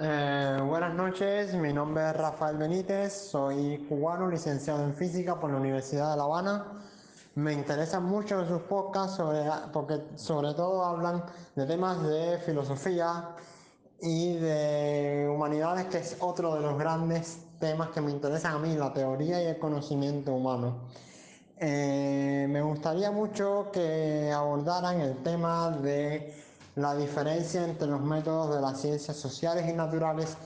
Eh, buenas noches, mi nombre es Rafael Benítez, soy cubano, licenciado en física por la Universidad de La Habana. Me interesan mucho sus podcasts sobre, porque sobre todo hablan de temas de filosofía y de humanidades, que es otro de los grandes temas que me interesan a mí, la teoría y el conocimiento humano. Eh, me gustaría mucho que abordaran el tema de la diferencia entre los métodos de las ciencias sociales y naturales,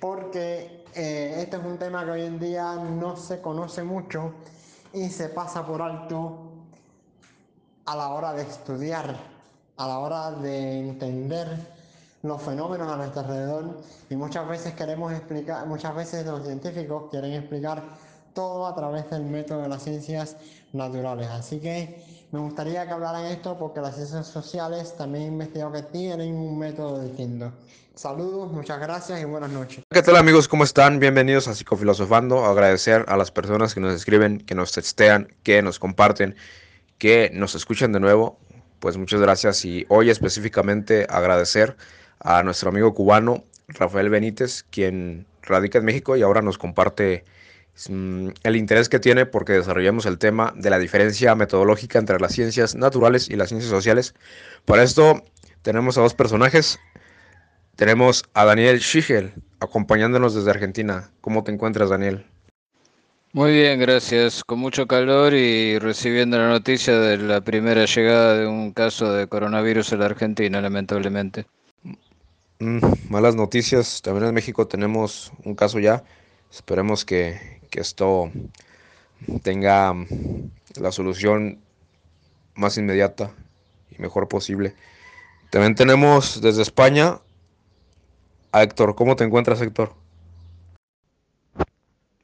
porque eh, este es un tema que hoy en día no se conoce mucho y se pasa por alto a la hora de estudiar, a la hora de entender los fenómenos a nuestro alrededor y muchas veces queremos explicar, muchas veces los científicos quieren explicar todo a través del método de las ciencias naturales. Así que me gustaría que hablaran esto porque las ciencias sociales también he investigado que tienen un método distinto. Saludos, muchas gracias y buenas noches. ¿Qué tal amigos? ¿Cómo están? Bienvenidos a Psicofilosofando. Agradecer a las personas que nos escriben, que nos textean, que nos comparten, que nos escuchan de nuevo. Pues muchas gracias y hoy específicamente agradecer a nuestro amigo cubano Rafael Benítez, quien radica en México y ahora nos comparte el interés que tiene porque desarrollamos el tema de la diferencia metodológica entre las ciencias naturales y las ciencias sociales. Para esto tenemos a dos personajes. Tenemos a Daniel Schichel acompañándonos desde Argentina. ¿Cómo te encuentras, Daniel? Muy bien, gracias. Con mucho calor y recibiendo la noticia de la primera llegada de un caso de coronavirus en la Argentina, lamentablemente. Mm, malas noticias. También en México tenemos un caso ya. Esperemos que, que esto tenga la solución más inmediata y mejor posible. También tenemos desde España a Héctor. ¿Cómo te encuentras, Héctor?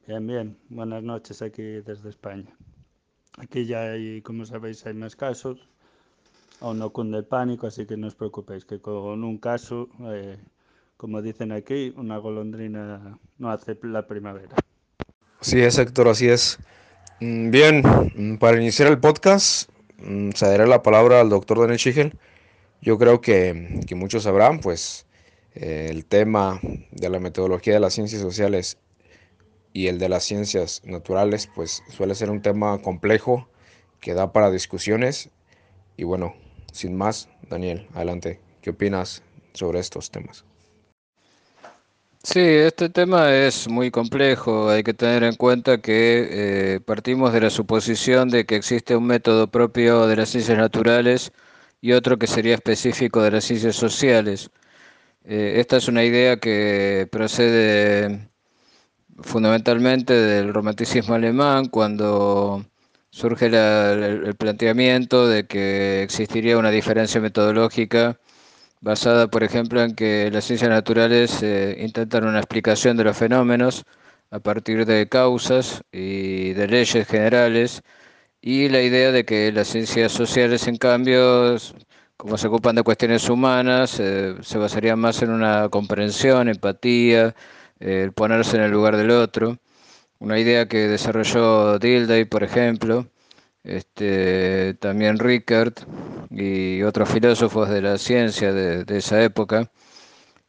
Bien, bien. Buenas noches aquí desde España. Aquí ya hay, como sabéis, hay más casos. Aún no cunde el pánico, así que no os preocupéis, que con un caso, eh, como dicen aquí, una golondrina no hace la primavera. Sí es, Héctor, así es. Mm, bien, mm, para iniciar el podcast, mm, cederé la palabra al doctor Daniel Schigel. Yo creo que, que muchos sabrán, pues, eh, el tema de la metodología de las ciencias sociales y el de las ciencias naturales, pues suele ser un tema complejo que da para discusiones. Y bueno, sin más, Daniel, adelante. ¿Qué opinas sobre estos temas? Sí, este tema es muy complejo. Hay que tener en cuenta que eh, partimos de la suposición de que existe un método propio de las ciencias naturales y otro que sería específico de las ciencias sociales. Eh, esta es una idea que procede fundamentalmente del romanticismo alemán, cuando surge el, planteamiento de que existiría una diferencia metodológica basada, por ejemplo, en que las ciencias naturales eh, intentan una explicación de los fenómenos a partir de causas y de leyes generales, y la idea de que las ciencias sociales, en cambio, como se ocupan de cuestiones humanas, eh, se basarían más en una comprensión, empatía, el ponerse en el lugar del otro. Una idea que desarrolló Dilday, por ejemplo, este, también Rickert y otros filósofos de la ciencia de, esa época.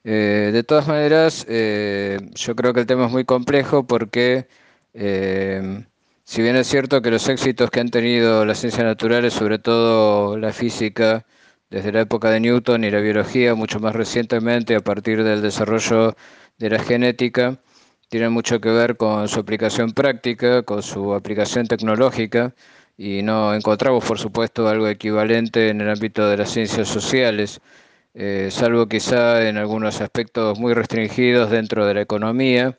Eh, de todas maneras, eh, yo creo que el tema es muy complejo porque, eh, si bien es cierto que los éxitos que han tenido las ciencias naturales, sobre todo la física, desde la época de Newton y la biología, mucho más recientemente a partir del desarrollo de la genética tienen mucho que ver con su aplicación práctica, con su aplicación tecnológica, y no encontramos, por supuesto, algo equivalente en el ámbito de las ciencias sociales, eh, salvo quizá en algunos aspectos muy restringidos dentro de la economía,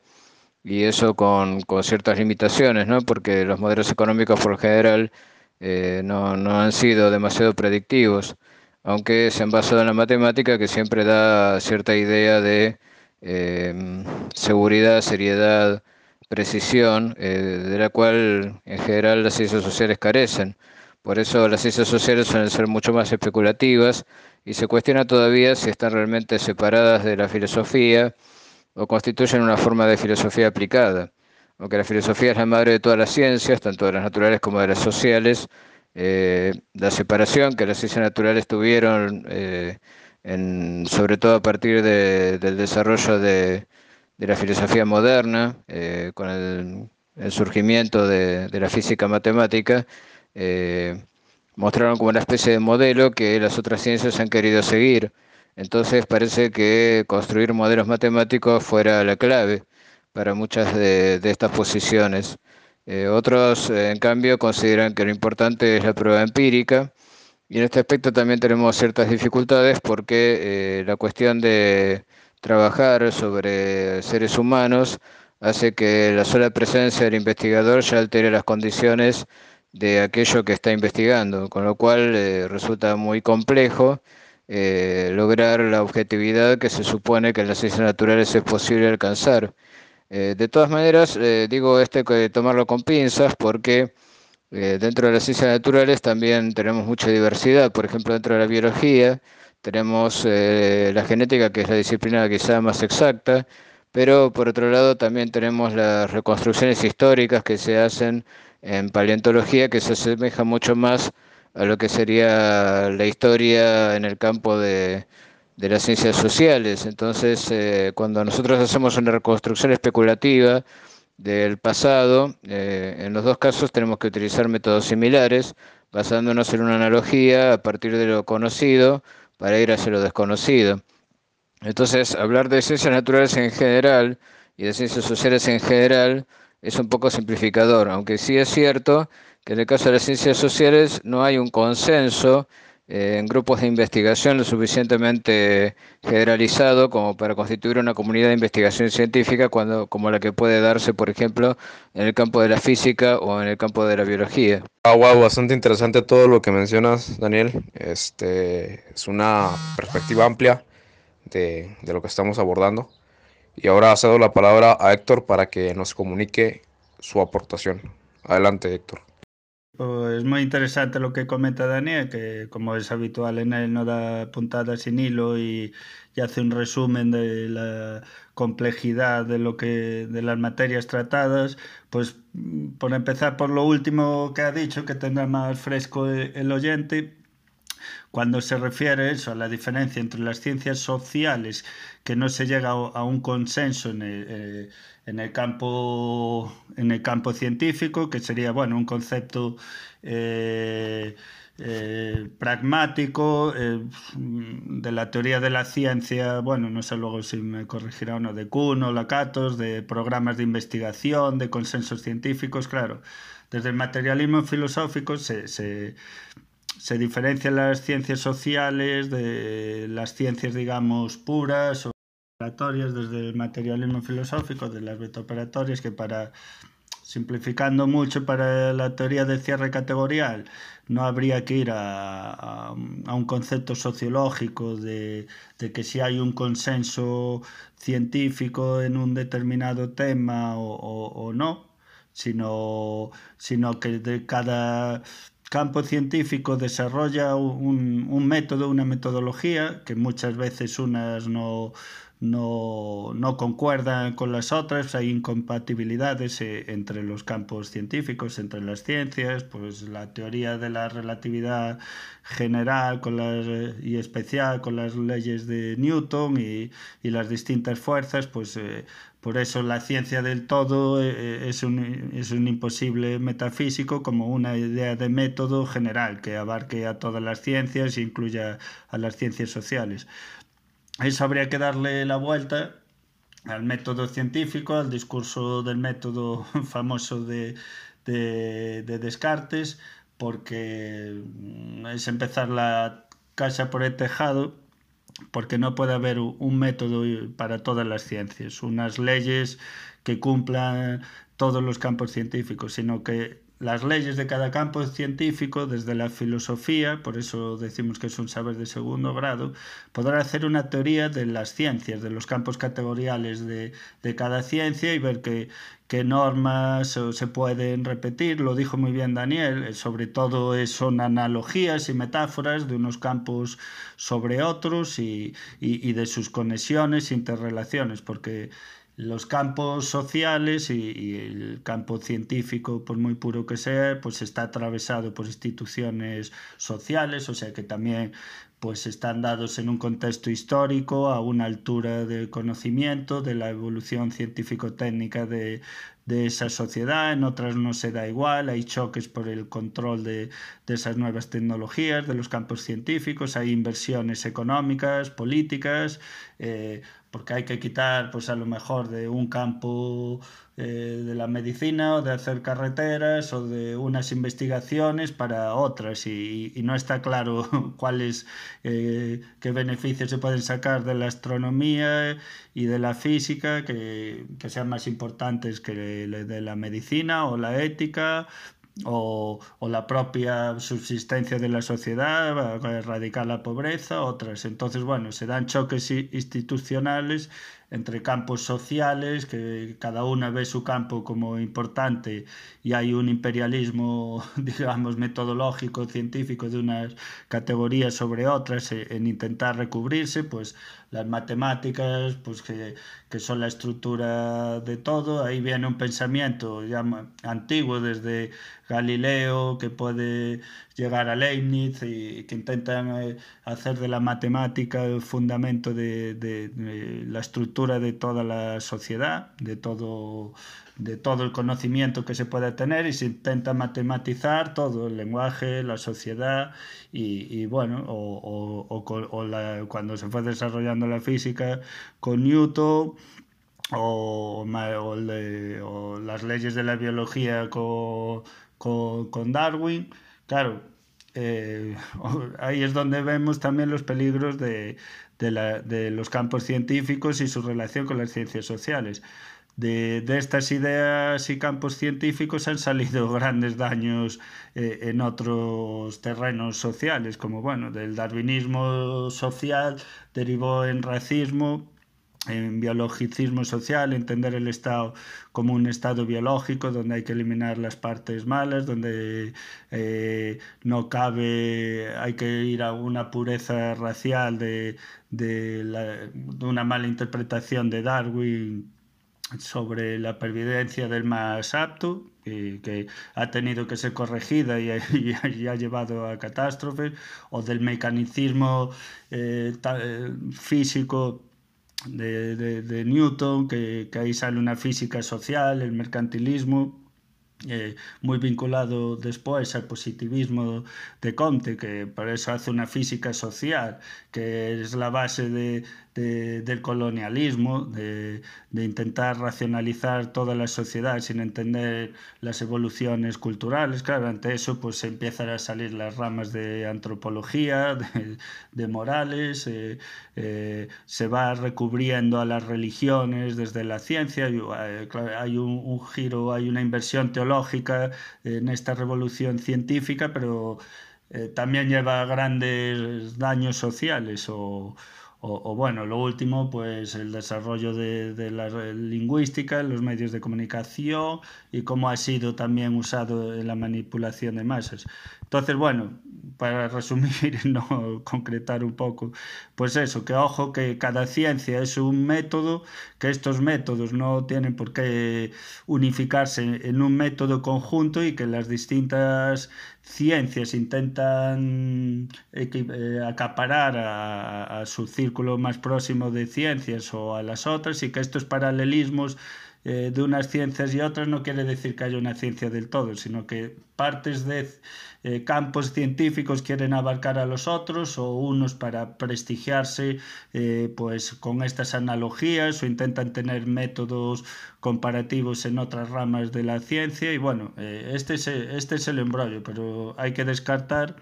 y eso con, ciertas limitaciones, ¿no? porque los modelos económicos por general eh, no, no han sido demasiado predictivos, aunque se han basado en la matemática que siempre da cierta idea de Em, seguridad, seriedad, precisión, eh, de la cual en general las ciencias sociales carecen. Por eso las ciencias sociales suelen ser mucho más especulativas y se cuestiona todavía si están realmente separadas de la filosofía o constituyen una forma de filosofía aplicada. Aunque la filosofía es la madre de todas las ciencias, tanto de las naturales como de las sociales, eh, la separación que las ciencias naturales tuvieron eh, sobre todo a partir del desarrollo de, la filosofía moderna, eh, con el, surgimiento de, la física matemática, eh, mostraron como una especie de modelo que las otras ciencias han querido seguir. Entonces parece que construir modelos matemáticos fuera la clave para muchas de, estas posiciones. Eh, otros, en cambio, consideran que lo importante es la prueba empírica y en este aspecto también tenemos ciertas dificultades porque la cuestión de trabajar sobre seres humanos hace que la sola presencia del investigador ya altere las condiciones de aquello que está investigando, con lo cual eh, resulta muy complejo eh, lograr la objetividad que se supone que en las ciencias naturales es posible alcanzar. de todas maneras, digo este que tomarlo con pinzas porque eh, dentro de las ciencias naturales también tenemos mucha diversidad, por ejemplo, dentro de la biología tenemos eh, la genética, que es la disciplina quizá más exacta, pero por otro lado también tenemos las reconstrucciones históricas que se hacen en paleontología, que se asemeja mucho más a lo que sería la historia en el campo de, las ciencias sociales. Entonces, eh, cuando nosotros hacemos una reconstrucción especulativa, del pasado, eh, en los dos casos tenemos que utilizar métodos similares, basándonos en una analogía a partir de lo conocido para ir hacia lo desconocido. Entonces, hablar de ciencias naturales en general y de ciencias sociales en general es un poco simplificador, aunque sí es cierto que en el caso de las ciencias sociales no hay un consenso en grupos de investigación lo suficientemente generalizado como para constituir una comunidad de investigación científica cuando, como la que puede darse, por ejemplo, en el campo de la física o en el campo de la biología. Ah, wow, bastante interesante todo lo que mencionas, Daniel. Este es una perspectiva amplia de, de lo que estamos abordando. Y ahora cedo la palabra a Héctor para que nos comunique su aportación. Adelante, Héctor. Pues muy interesante lo que comenta Daniel, que como es habitual en él no da puntadas sin hilo y, hace un resumen de la complejidad de lo que de las materias tratadas. Pues por empezar por lo último que ha dicho, que tendrá más fresco el oyente, cuando se refiere eso, a la diferencia entre las ciencias sociales, que no se llega a un consenso en el, eh, en el campo, en el campo científico, que sería bueno, un concepto eh, eh, pragmático eh, de la teoría de la ciencia, bueno, no sé luego si me corregirá uno, de Kuhn o Lakatos, de programas de investigación, de consensos científicos, claro. Desde el materialismo filosófico se, se, se diferencian las ciencias sociales de las ciencias, digamos, puras o desde el materialismo filosófico, de las operatorias que para, simplificando mucho para la teoría de cierre categorial, no habría que ir a, un concepto sociológico de, que si hay un consenso científico en un determinado tema o, no, sino, sino que de cada campo científico desarrolla un, método, una metodología, que muchas veces unas no no, concuerdan con las otras, hay incompatibilidades eh, entre los campos científicos, entre las ciencias, pues la teoría de la relatividad general con las, y especial con las leyes de Newton y, y las distintas fuerzas, pues eh, por eso la ciencia del todo eh, es, un, es un imposible metafísico como una idea de método general que abarque a todas las ciencias e incluya a las ciencias sociales eso habría que darle la vuelta al método científico, al discurso del método famoso de, Descartes, porque mm, es empezar la casa por el tejado, porque no puede haber un método para todas las ciencias, unas leyes que cumplan todos los campos científicos, sino que las leyes de cada campo científico, desde la filosofía, por eso decimos que es un saber de segundo grado, podrá hacer una teoría de las ciencias, de los campos categoriales de, cada ciencia y ver qué, qué normas se pueden repetir. Lo dijo muy bien Daniel, eh, sobre todo son analogías y metáforas de unos campos sobre otros y, y de sus conexiones, interrelaciones, porque los campos sociales y, el campo científico, por muy puro que sea, pues está atravesado por instituciones sociales, o sea que también pues están dados en un contexto histórico, a una altura de conocimiento de la evolución científico-técnica de, de esa sociedad, en otras no se da igual, hay choques por el control de, de, esas nuevas tecnologías, de los campos científicos, hay inversiones económicas, políticas, eh, porque hay que quitar, pues a lo mejor de un campo eh, de la medicina o de hacer carreteras o de unas investigaciones para otras y, no está claro cuáles, eh, qué beneficios se pueden sacar de la astronomía y de la física que, que sean más importantes que de la medicina o la ética o, o, la propia subsistencia de la sociedad, erradicar la pobreza, otras. Entonces, bueno, se dan choques institucionales entre campos sociales, que cada una ve su campo como importante y hay un imperialismo, digamos, metodológico, científico de unas categorías sobre otras eh, en intentar recubrirse, pues las matemáticas, pues que, que son la estructura de todo, ahí viene un pensamiento ya antiguo desde Galileo, que puede llegar a Leibniz y que intentan eh, hacer de la matemática el fundamento de, de, de la estructura de toda la sociedad, de todo de todo el conocimiento que se puede tener y se intenta matematizar todo el lenguaje, la sociedad y, y bueno, o, o, o la, cuando se fue desarrollando la física con Newton o, de, o las leyes de la biología con, con, con Darwin, claro, eh, ahí es donde vemos también los peligros de, de, los campos científicos y su relación con las ciencias sociales. De, de, estas ideas y campos científicos han salido grandes daños eh, en otros terrenos sociales, como bueno, del darwinismo social derivó en racismo, en biologicismo social, entender el Estado como un Estado biológico donde hay que eliminar las partes malas, donde eh, no cabe, hay que ir a una pureza racial de, de, una mala interpretación de Darwin sobre la pervivencia del más apto, que ha tenido que ser corregida y, ha llevado a catástrofes, o del mecanicismo eh, eh, físico de, de, de Newton, que, que, ahí sale una física social, el mercantilismo, eh, muy vinculado después al positivismo de Comte, que por eso hace una física social, que es la base de, de, del colonialismo, de, intentar racionalizar toda la sociedad sin entender las evoluciones culturales. Claro, ante eso pues empiezan a salir las ramas de antropología, de, morales, eh, eh, se va recubriendo a las religiones desde la ciencia, eh, hay un, giro, hay una inversión teológica en esta revolución científica, pero también lleva grandes daños sociales o, o, bueno, lo último, pues el desarrollo de, de, la lingüística, los medios de comunicación y cómo ha sido también usado en la manipulación de masas. Entonces, bueno, para resumir no concretar un poco, pues eso, que ojo que cada ciencia es un método, que estos métodos no tienen por qué unificarse en un método conjunto y que las distintas ciencias intentan eh, acaparar a, a su círculo más próximo de ciencias o a las otras y que estos paralelismos eh, de unas ciencias y otras no quiere decir que haya una ciencia del todo, sino que partes de eh, campos científicos quieren abarcar a los otros o unos para prestigiarse eh, pues con estas analogías o intentan tener métodos comparativos en otras ramas de la ciencia y bueno, este, es, este es el embrollo, pero hay que descartar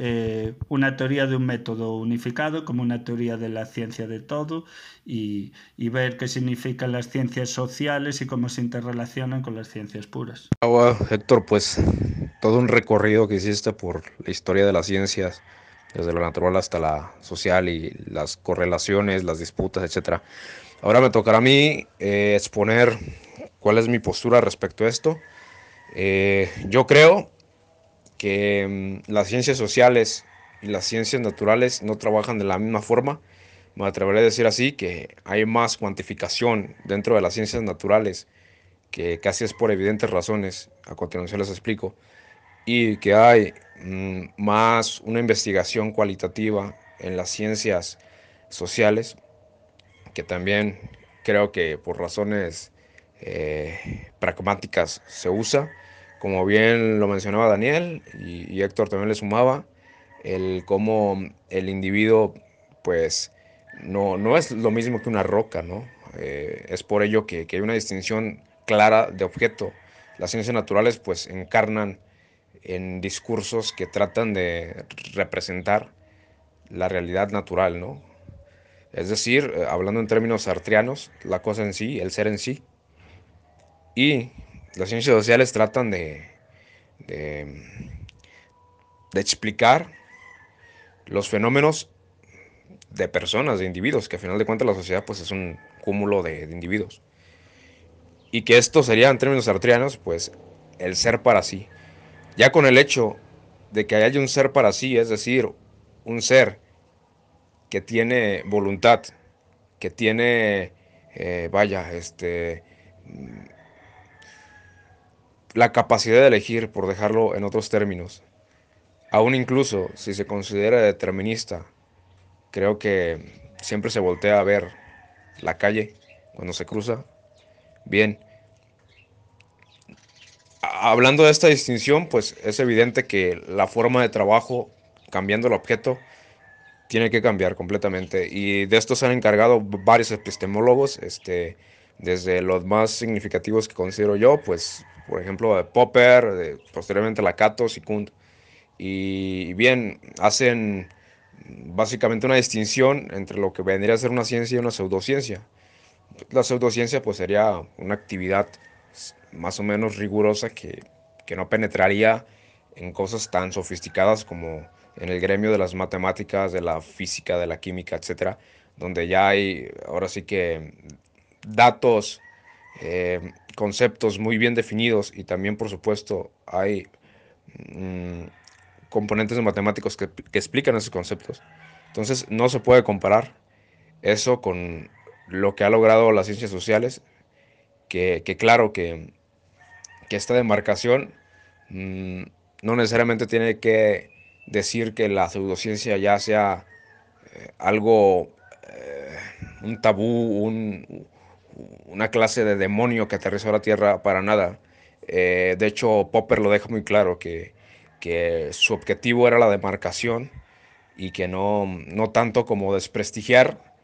eh, una teoría de un método unificado como una teoría de la ciencia de todo y, y, ver qué significan las ciencias sociales y cómo se interrelacionan con las ciencias puras. Héctor, pues todo un recorrido que hiciste por la historia de las ciencias, desde lo natural hasta la social y las correlaciones, las disputas, etc. Ahora me tocará a mí eh, exponer cuál es mi postura respecto a esto. Eh, yo creo que mm, las ciencias sociales y las ciencias naturales no trabajan de la misma forma. Me atreveré a decir así, que hay más cuantificación dentro de las ciencias naturales, que casi es por evidentes razones, a continuación les explico, y que hay mm, más una investigación cualitativa en las ciencias sociales, que también creo que por razones eh, pragmáticas se usa, como bien lo mencionaba Daniel y, y Héctor también le sumaba, el cómo el individuo pues no, no es lo mismo que una roca, ¿no? Eh, es por ello que, que, hay una distinción clara de objeto. Las ciencias naturales pues encarnan en discursos que tratan de representar la realidad natural, ¿no? Es decir, eh, hablando en términos sartrianos, la cosa en sí, el ser en sí. Y las ciencias sociales tratan de, de, de explicar los fenómenos de personas, de individuos, que al final de cuentas la sociedad pues es un cúmulo de, individuos. Y que esto sería en términos artrianos pues el ser para sí. Ya con el hecho de que haya un ser para sí, es decir, un ser que tiene voluntad, que tiene, eh, vaya, este, la capacidad de elegir, por dejarlo en otros términos, aún incluso si se considera determinista, creo que siempre se voltea a ver la calle cuando se cruza. Bien, hablando de esta distinción, pues es evidente que la forma de trabajo, cambiando el objeto, tiene que cambiar completamente. Y de esto se han encargado varios epistemólogos, este, desde los más significativos que considero yo, pues, por ejemplo, de Popper, de, posteriormente Lakatos y Kuhn. Y bien, hacen básicamente una distinción entre lo que vendría a ser una ciencia y una pseudociencia. La pseudociencia pues sería una actividad más o menos rigurosa que, que no penetraría en cosas tan sofisticadas como en el gremio de las matemáticas, de la física, de la química, etcétera, donde ya hay ahora sí que datos, eh, conceptos muy bien definidos y también, por supuesto, hay mmm, componentes matemáticos que, explican esos conceptos. Entonces, no se puede comparar eso con lo que ha logrado las ciencias sociales, que, claro que, esta demarcación mmm, no necesariamente tiene que decir que la pseudociencia ya sea eh, algo, eh, un tabú, un, una clase de demonio que aterrizó a la Tierra para nada. Eh, de hecho, Popper lo deja muy claro, que, que, su objetivo era la demarcación y que no, no tanto como desprestigiar,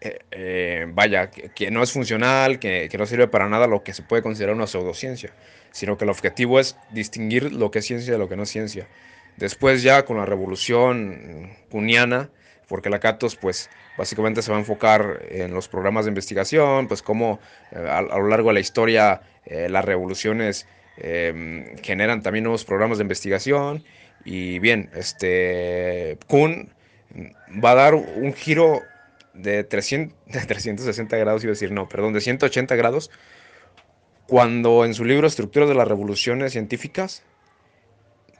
eh, vaya, que, que, no es funcional, que, que no sirve para nada lo que se puede considerar una pseudociencia, sino que el objetivo es distinguir lo que es ciencia de lo que no es ciencia. Después ya con la revolución cuniana, porque la Catos pues básicamente se va a enfocar en los programas de investigación, pues cómo eh, a, lo largo de la historia eh, las revoluciones eh, generan también nuevos programas de investigación. Y bien, este Kuhn va a dar un giro de, 300, de 360 grados, iba a decir, no, perdón, de 180 grados, cuando en su libro Estructuras de las Revoluciones Científicas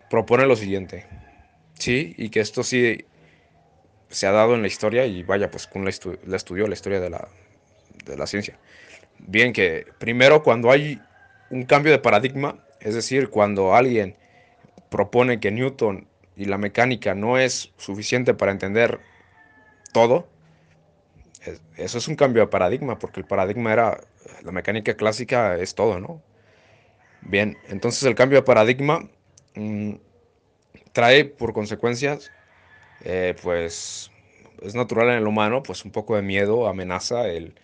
propone lo siguiente, sí, y que esto sí se ha dado en la historia y vaya, pues Kuhn la, estu la estudió, la historia de la, de la ciencia. Bien, que primero cuando hay un cambio de paradigma, es decir, cuando alguien propone que Newton y la mecánica no es suficiente para entender todo, eso es un cambio de paradigma, porque el paradigma era, la mecánica clásica es todo, ¿no? Bien, entonces el cambio de paradigma mmm, trae por consecuencias, eh, pues es natural en el humano, pues un poco de miedo, amenaza, el,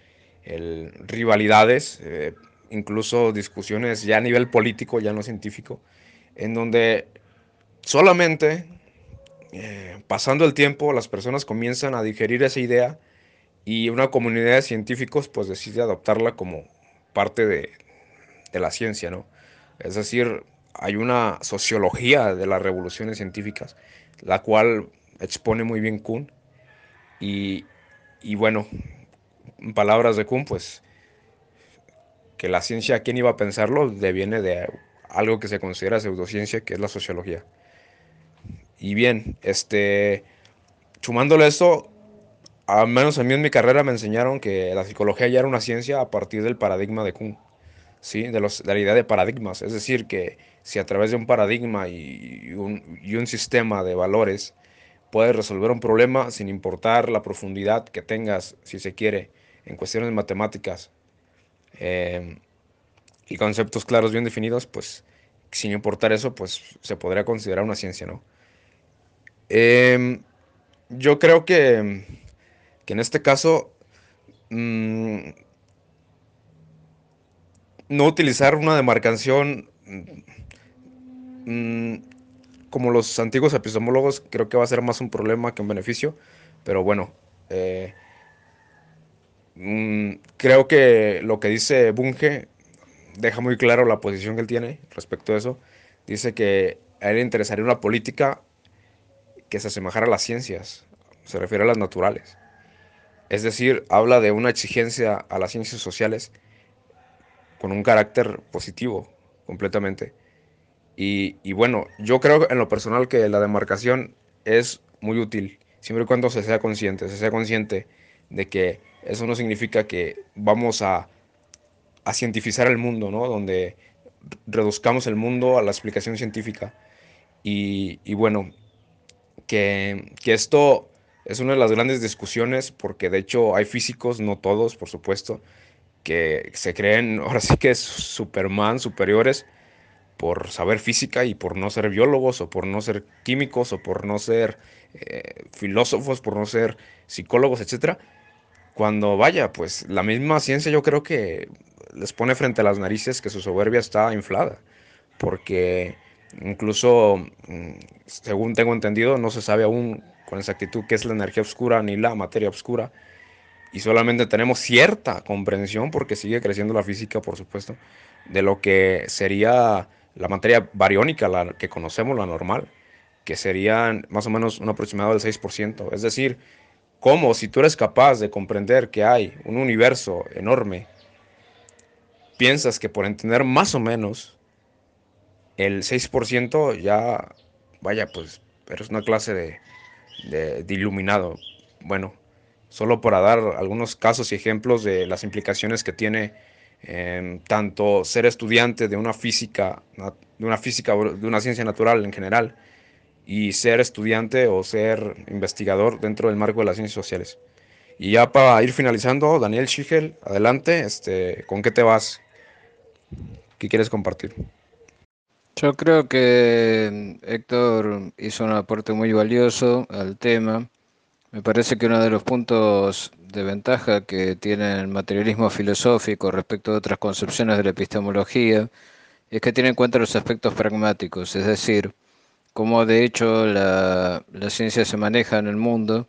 rivalidades, eh, incluso discusiones ya a nivel político, ya no científico, en donde solamente eh, pasando el tiempo las personas comienzan a digerir esa idea y una comunidad de científicos pues decide adoptarla como parte de, de la ciencia, ¿no? Es decir, hay una sociología de las revoluciones científicas, la cual expone muy bien Kuhn. Y, y bueno, en palabras de Kuhn, pues que la ciencia, ¿quién iba a pensarlo? Deviene de algo que se considera pseudociencia, que es la sociología. Y bien, este, sumándole esto, al menos a mí en mi carrera me enseñaron que la psicología ya era una ciencia a partir del paradigma de Kuhn, ¿sí? De, la idea de paradigmas. Es decir, que si a través de un paradigma y un, y un sistema de valores puedes resolver un problema sin importar la profundidad que tengas, si se quiere, en cuestiones matemáticas eh, y conceptos claros bien definidos, pues sin importar eso, pues se podría considerar una ciencia, ¿no? Eh, yo creo que, que, en este caso mmm, no utilizar una demarcación mmm, como los antiguos epistemólogos, creo que va a ser más un problema que un beneficio, pero bueno, eh, mmm, creo que lo que dice Bunge deja muy claro la posición que él tiene respecto a eso. Dice que a él le interesaría una política que se asemejara a las ciencias, se refiere a las naturales. Es decir, habla de una exigencia a las ciencias sociales con un carácter positivo completamente. Y, bueno, yo creo en lo personal que la demarcación es muy útil, siempre y cuando se sea consciente, se sea consciente de que eso no significa que vamos a, a cientificar el mundo, ¿no? Donde reduzcamos el mundo a la explicación científica. Y, y bueno, que, que, esto es una de las grandes discusiones, porque de hecho hay físicos, no todos, por supuesto, que se creen, ahora sí que es Superman, superiores, por saber física y por no ser biólogos o por no ser químicos o por no ser eh, filósofos, por no ser psicólogos, etcétera. Cuando vaya, pues la misma ciencia yo creo que les pone frente a las narices que su soberbia está inflada, porque incluso, mm, según tengo entendido, no se sabe aún con exactitud qué es la energía oscura ni la materia oscura, y solamente tenemos cierta comprensión, porque sigue creciendo la física, por supuesto, de lo que sería la materia bariónica, la que conocemos, la normal, que serían más o menos un aproximado del 6%. Es decir, cómo si tú eres capaz de comprender que hay un universo enorme, piensas que por entender más o menos el 6% ya, vaya, pues eres una clase de, de, de iluminado. Bueno, solo para dar algunos casos y ejemplos de las implicaciones que tiene tanto ser estudiante de una física, de una física, de una ciencia natural en general, y ser estudiante o ser investigador dentro del marco de las ciencias sociales. Y ya para ir finalizando, Daniel Schigel, adelante, este, ¿con qué te vas? ¿Qué quieres compartir? Yo creo que Héctor hizo un aporte muy valioso al tema. Me parece que uno de los puntos de ventaja que tiene el materialismo filosófico respecto de otras concepciones de la epistemología es que tiene en cuenta los aspectos pragmáticos, es decir, cómo de hecho la, ciencia se maneja en el mundo,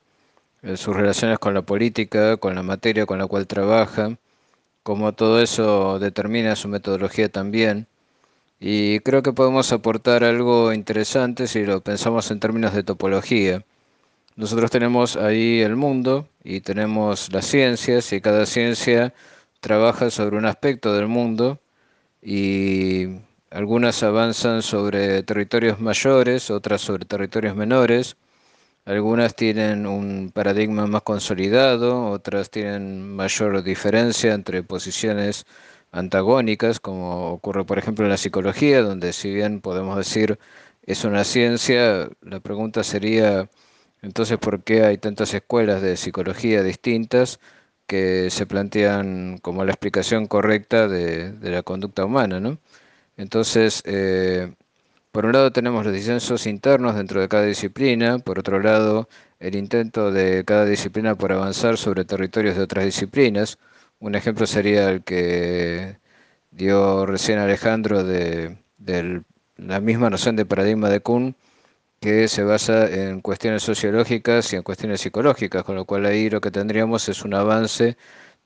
en sus relaciones con la política, con la materia con la cual trabaja, cómo todo eso determina su metodología también. Y creo que podemos aportar algo interesante si lo pensamos en términos de topología. Nosotros tenemos ahí el mundo y tenemos las ciencias y cada ciencia trabaja sobre un aspecto del mundo y algunas avanzan sobre territorios mayores, otras sobre territorios menores, algunas tienen un paradigma más consolidado, otras tienen mayor diferencia entre posiciones antagónicas, como ocurre por ejemplo en la psicología, donde si bien podemos decir es una ciencia, la pregunta sería entonces por qué hay tantas escuelas de psicología distintas que se plantean como la explicación correcta de, la conducta humana, ¿no? Entonces, eh, por un lado tenemos los disensos internos dentro de cada disciplina, por otro lado el intento de cada disciplina por avanzar sobre territorios de otras disciplinas. Un ejemplo sería el que dio recién Alejandro de, de la misma noción de paradigma de Kuhn, que se basa en cuestiones sociológicas y en cuestiones psicológicas, con lo cual ahí lo que tendríamos es un avance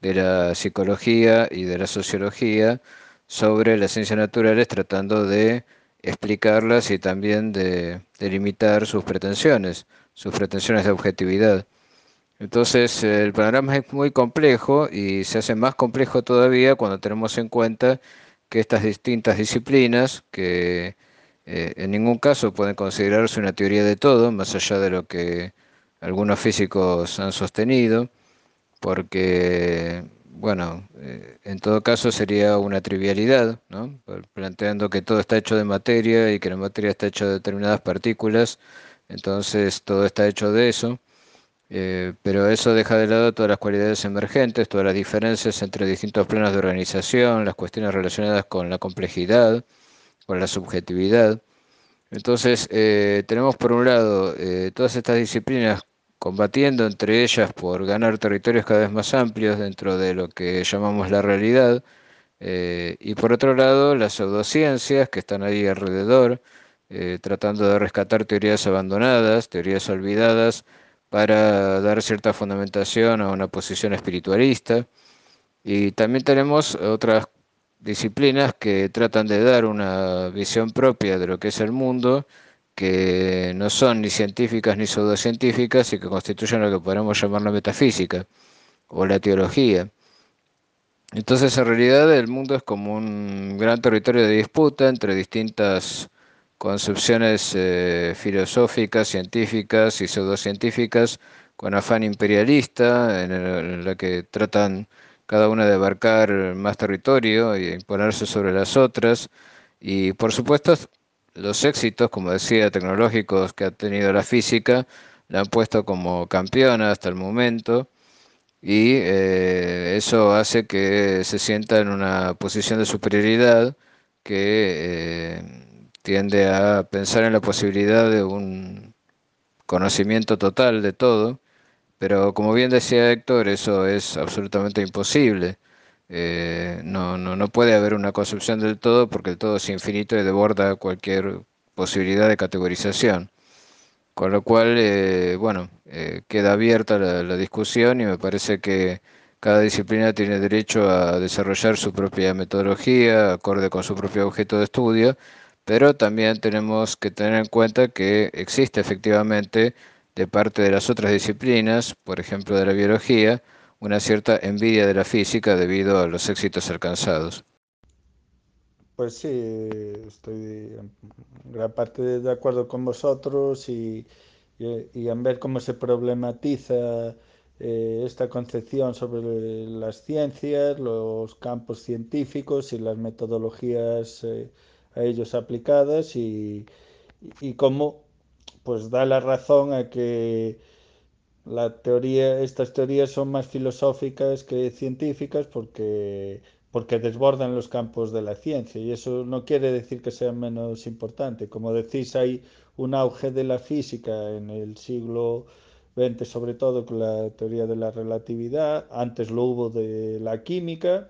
de la psicología y de la sociología sobre las ciencias naturales, tratando de explicarlas y también de, de limitar sus pretensiones, sus pretensiones de objetividad. Entonces el panorama es muy complejo y se hace más complejo todavía cuando tenemos en cuenta que estas distintas disciplinas que eh, en ningún caso pueden considerarse una teoría de todo, más allá de lo que algunos físicos han sostenido, porque, bueno, eh, en todo caso sería una trivialidad, ¿no? planteando que todo está hecho de materia y que la materia está hecha de determinadas partículas, entonces todo está hecho de eso. Eh, pero eso deja de lado todas las cualidades emergentes, todas las diferencias entre distintos planos de organización, las cuestiones relacionadas con la complejidad, con la subjetividad. Entonces, eh, tenemos por un lado eh, todas estas disciplinas combatiendo entre ellas por ganar territorios cada vez más amplios dentro de lo que llamamos la realidad, y por otro lado las pseudociencias que están ahí alrededor, tratando de rescatar teorías abandonadas, teorías olvidadas, para dar cierta fundamentación a una posición espiritualista. Y también tenemos otras disciplinas que tratan de dar una visión propia de lo que es el mundo, que no son ni científicas ni pseudocientíficas y que constituyen lo que podemos llamar la metafísica o la teología. Entonces, en realidad, el mundo es como un gran territorio de disputa entre distintas concepciones eh, filosóficas, científicas y pseudocientíficas con afán imperialista, en, la que tratan cada una de abarcar más territorio y imponerse sobre las otras. Y por supuesto, los éxitos, como decía, tecnológicos que ha tenido la física, la han puesto como campeona hasta el momento y eh, eso hace que se sienta en una posición de superioridad que eh, tiende a pensar en la posibilidad de un conocimiento total de todo, pero como bien decía Héctor, eso es absolutamente imposible. Eh, no, no, no puede haber una concepción del todo porque el todo es infinito y deborda cualquier posibilidad de categorización. Con lo cual, eh, bueno, eh, queda abierta la, la, discusión y me parece que cada disciplina tiene derecho a desarrollar su propia metodología, acorde con su propio objeto de estudio, pero también tenemos que tener en cuenta que existe efectivamente de parte de las otras disciplinas, por ejemplo de la biología, una cierta envidia de la física debido a los éxitos alcanzados. Pues sí, estoy en gran parte de acuerdo con vosotros y, y, en ver cómo se problematiza eh, esta concepción sobre las ciencias, los campos científicos y las metodologías eh, a ellos aplicadas y, y cómo pues da la razón a que la teoría, estas teorías son más filosóficas que científicas porque, porque desbordan los campos de la ciencia y eso no quiere decir que sea menos importante. Como decís, hay un auge de la física en el siglo XX, sobre todo con la teoría de la relatividad, antes lo hubo de la química,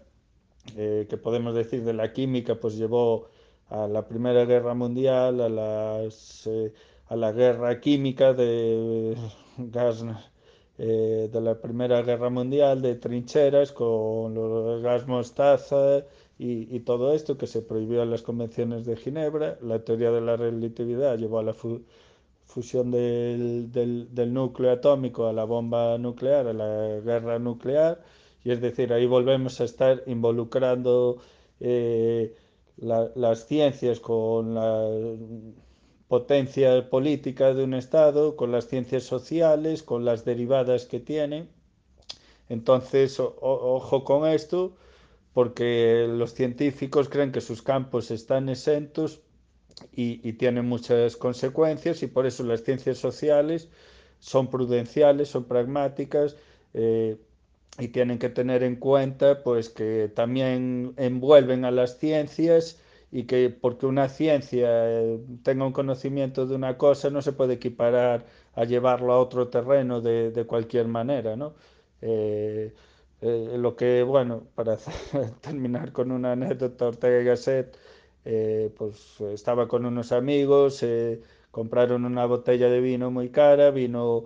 eh, que podemos decir de la química, pues llevó a la Primera Guerra Mundial, a, las, eh, a la guerra química de gas eh, de la Primera Guerra Mundial, de trincheras con los gas mostaza y, y, todo esto que se prohibió en las convenciones de Ginebra. La teoría de la relatividad llevó a la fu fusión del, del, núcleo atómico, a la bomba nuclear, a la guerra nuclear. Y es decir, ahí volvemos a estar involucrando eh, la, las ciencias con la potencia política de un Estado, con las ciencias sociales, con las derivadas que tiene. Entonces, ojo con esto, porque los científicos creen que sus campos están exentos y, y, tienen muchas consecuencias y por eso las ciencias sociales son prudenciales, son pragmáticas. Eh, y tienen que tener en cuenta pues que también envuelven a las ciencias y que porque una ciencia eh, tenga un conocimiento de una cosa no se puede equiparar a llevarlo a otro terreno de, de cualquier manera, ¿no? Eh, eh, lo que, bueno, para terminar con una anécdota, Ortega y Gasset, eh, pues estaba con unos amigos, compraron una botella de vino muy cara, vino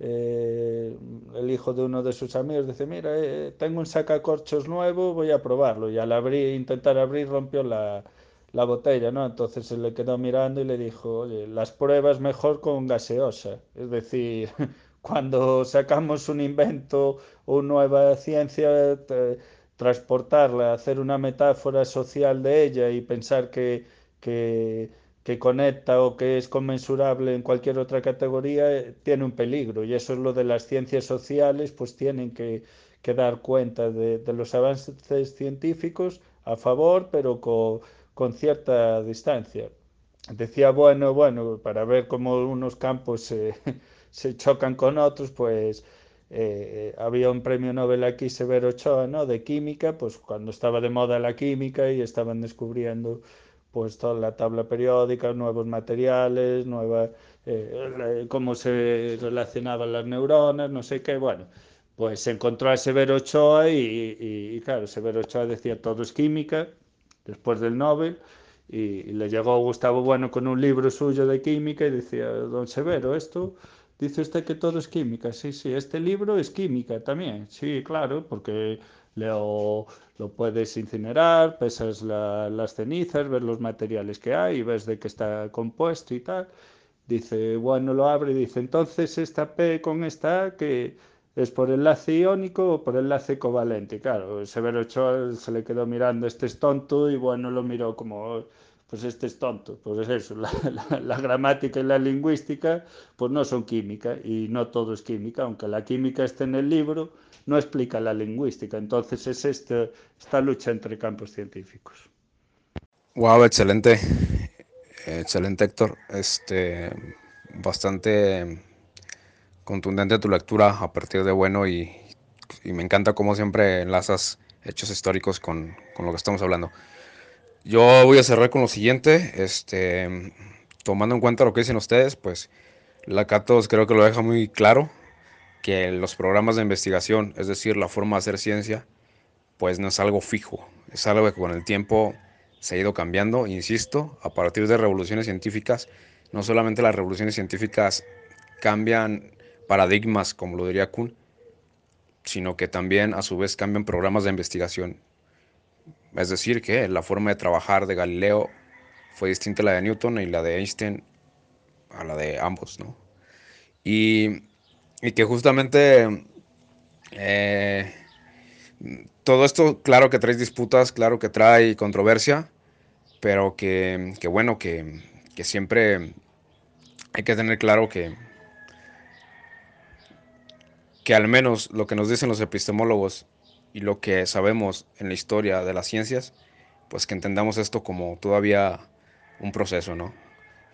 eh, el hijo de uno de sus amigos dice, mira, eh, tengo un sacacorchos nuevo, voy a probarlo. Y al abrir, intentar abrir, rompió la, la botella, ¿no? Entonces se le quedó mirando y le dijo, oye, las pruebas mejor con gaseosa. Es decir, cuando sacamos un invento o una nueva ciencia, transportarla, hacer una metáfora social de ella y pensar que, que que conecta o que es conmensurable en cualquier otra categoría, eh, tiene un peligro. Y eso es lo de las ciencias sociales, pues tienen que, que dar cuenta de, de, los avances científicos a favor, pero con, con cierta distancia. Decía, bueno, bueno, para ver cómo unos campos se, chocan con otros, pues eh, había un premio Nobel aquí, Severo Ochoa, ¿no? De química, pues cuando estaba de moda la química y estaban descubriendo pues toda la tabla periódica, nuevos materiales, nueva, eh, cómo se relacionaban las neuronas, no sé qué, bueno, pues se encontró a Severo Ochoa y, y, y, claro, Severo Ochoa decía todo es química, después del Nobel, y, y, le llegó Gustavo Bueno con un libro suyo de química y decía, don Severo, esto... Dice usted que todo es química. Sí, sí, este libro es química también. Sí, claro, porque lo, lo puedes incinerar, pesas la, las cenizas, ves los materiales que hay, ves de qué está compuesto y tal. Dice, bueno, lo abre y dice, entonces esta P con esta A, que es por enlace iónico o por enlace covalente. Claro, Severo Ochoa se le quedó mirando, este es tonto, y bueno, lo miró como, pues este es tonto. Pues es eso, la, gramática y la lingüística, pues no son química, y no todo es química, aunque la química esté en el libro, no explica la lingüística. Entonces es este, esta lucha entre campos científicos. Wow, excelente. Excelente, Héctor. Este, bastante contundente tu lectura a partir de bueno y, y me encanta cómo siempre enlazas hechos históricos con, con, lo que estamos hablando. Yo voy a cerrar con lo siguiente, este, tomando en cuenta lo que dicen ustedes, pues la Catos creo que lo deja muy claro, que los programas de investigación, es decir, la forma de hacer ciencia, pues no es algo fijo, es algo que con el tiempo se ha ido cambiando, insisto, a partir de revoluciones científicas, no solamente las revoluciones científicas cambian paradigmas, como lo diría Kuhn, sino que también a su vez cambian programas de investigación. Es decir, que la forma de trabajar de Galileo fue distinta a la de Newton y la de Einstein a la de ambos, ¿no? Y, y que justamente eh, todo esto, claro que trae disputas, claro que trae controversia, pero que, que bueno, que, que, siempre hay que tener claro que, que al menos lo que nos dicen los epistemólogos y lo que sabemos en la historia de las ciencias, pues que entendamos esto como todavía un proceso, ¿no?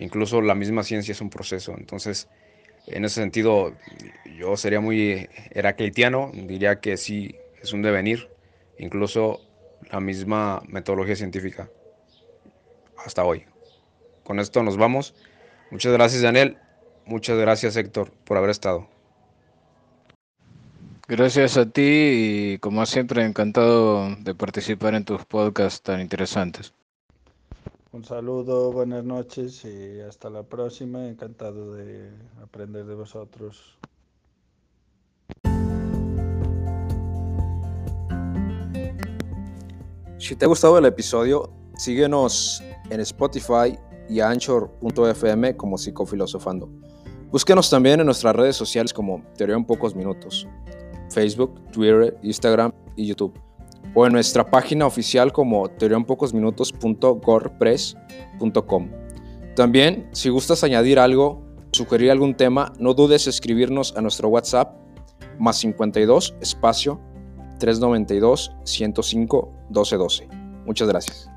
Incluso la misma ciencia es un proceso, entonces en ese sentido yo sería muy heraclitiano, diría que sí es un devenir, incluso la misma metodología científica hasta hoy. Con esto nos vamos. Muchas gracias Daniel, muchas gracias Héctor por haber estado. Gracias a ti y como siempre encantado de participar en tus podcasts tan interesantes. Un saludo, buenas noches y hasta la próxima. Encantado de aprender de vosotros. Si te ha gustado el episodio, síguenos en Spotify y Anchor.fm como Psicofilosofando. Búsquenos también en nuestras redes sociales como Teoría en Pocos Minutos. Facebook, Twitter, Instagram y YouTube. O en nuestra página oficial como teoriaenpocosminutos.gordpress.com. También, si gustas añadir algo, sugerir algún tema, no dudes en escribirnos a nuestro WhatsApp más 52 espacio 392 105 1212. Muchas gracias.